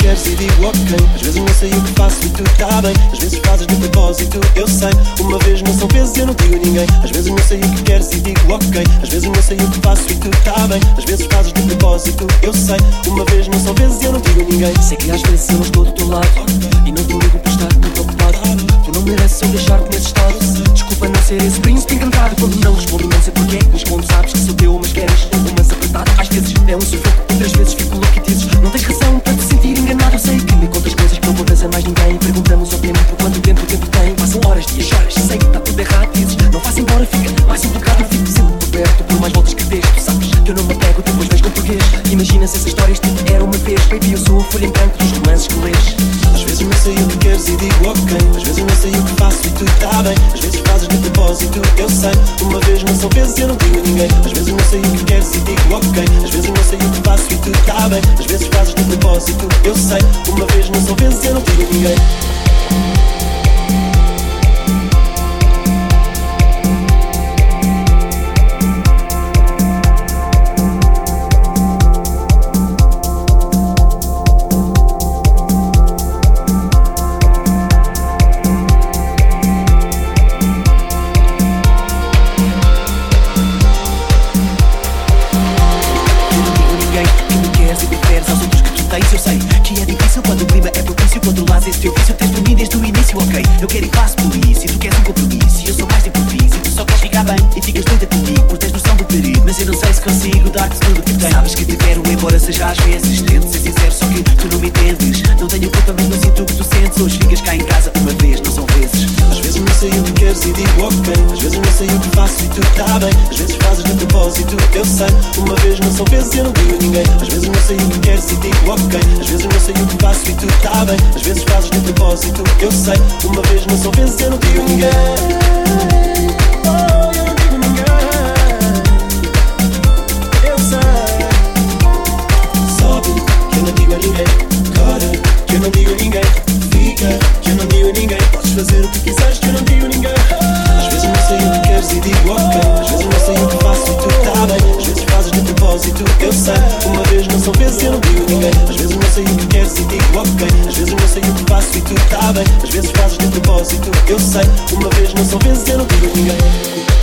queres e digo ok. Às vezes não sei o que faço e tu tá bem. Às vezes fazes de propósito, eu sei. Uma vez não são vezes eu não digo a ninguém. Às vezes não sei o que queres e digo ok. Às vezes não sei o que faço e tu tá bem. Às vezes fazes de propósito, eu sei. Uma vez não são vezes eu não digo a ninguém. Sei que às vezes eu não estou do teu lado E não te ligo por estar muito ocupado Tu não mereces eu deixar-te nesse estado Desculpa não ser esse príncipe encantado Quando não respondo não sei porquê Mas como sabes que sou teu mas queres um romance apertado Às vezes é um sufoco, romances que lês Às vezes não sei o que queres e digo ok. Às vezes não sei o que faço e tu tá bem. Às vezes fazes de propósito, eu sei. Uma vez não são vezes eu não digo a ninguém. Às vezes não sei o que queres e digo ok. Às vezes não sei o que faço e tu tá bem. Às vezes fazes de propósito, eu sei. Uma vez não são vezes eu não digo a ninguém. Vício, tens por desde o início Ok, eu quero e faço por isso E tu queres um compromisso. E eu sou mais de improviso E tu só queres ficar bem E ficas doida comigo Por teres noção do perigo Mas eu não sei se consigo dar-te tudo que tenho Sabes que te quero embora seja às vezes Tento ser sincero só que tu não me entendes Não tenho culpa mas não sinto o que tu sentes Hoje ficas cá em casa uma vez, não são vezes Às vezes não sei o que queres e digo ok. Às vezes não sei o que faço e tu tá bem. Às vezes fazes de propósito, eu sei. Uma vez não são vezes eu não digo ninguém. Às vezes não sei o que queres e digo ok. Às vezes não sei o que faço e tu tá bem. Às vezes fazes de propósito, eu sei. Uma vez não são vezes eu não digo ninguém. Digo ok. Às vezes não sei o que faço e tu tá bem. Às vezes fazes de propósito, eu sei. Uma vez não são vezes, eu não digo ninguém. Às vezes não sei o que queres e digo ok. Às vezes não sei o que faço e tu tá bem. Às vezes fazes de propósito, eu sei. Uma vez não são vezes, eu não digo ninguém.